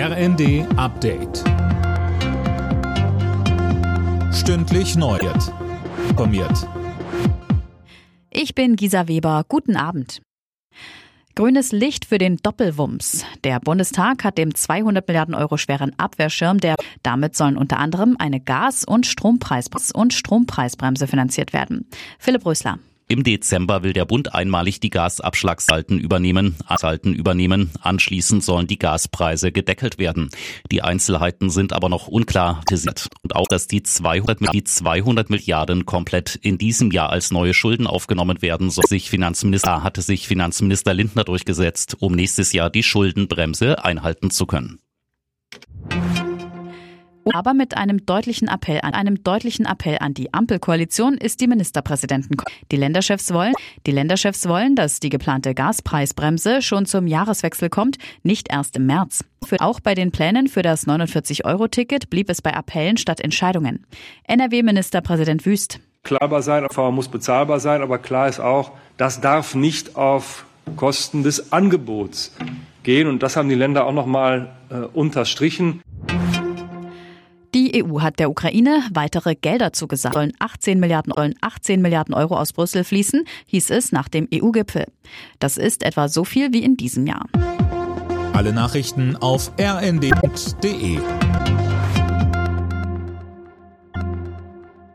RND Update. Stündlich neu. Informiert. Ich bin Gisa Weber. Guten Abend. Grünes Licht für den Doppelwumms. Der Bundestag hat dem 200 Milliarden Euro schweren Abwehrschirm, der damit sollen unter anderem eine Gas- und Strompreis und Strompreisbremse finanziert werden. Philipp Rösler. Im Dezember will der Bund einmalig die Gasabschlagssalten übernehmen, Salten übernehmen. Anschließend sollen die Gaspreise gedeckelt werden. Die Einzelheiten sind aber noch unklar. Und auch, dass die 200, die 200 Milliarden komplett in diesem Jahr als neue Schulden aufgenommen werden, so sich Finanzminister, hatte sich Finanzminister Lindner durchgesetzt, um nächstes Jahr die Schuldenbremse einhalten zu können aber mit einem deutlichen Appell an einem deutlichen Appell an die Ampelkoalition ist die Ministerpräsidenten. Die Länderchefs wollen, die Länderchefs wollen, dass die geplante Gaspreisbremse schon zum Jahreswechsel kommt, nicht erst im März. Für, auch bei den Plänen für das 49-Euro-Ticket blieb es bei Appellen statt Entscheidungen. NRW-Ministerpräsident Wüst. Klarbar sein, Fahrer muss bezahlbar sein, aber klar ist auch, das darf nicht auf Kosten des Angebots gehen. Und das haben die Länder auch noch mal äh, unterstrichen. Die EU hat der Ukraine weitere Gelder zugesagt. Sollen 18 Milliarden, sollen 18 Milliarden Euro aus Brüssel fließen, hieß es nach dem EU-Gipfel. Das ist etwa so viel wie in diesem Jahr. Alle Nachrichten auf rnd.de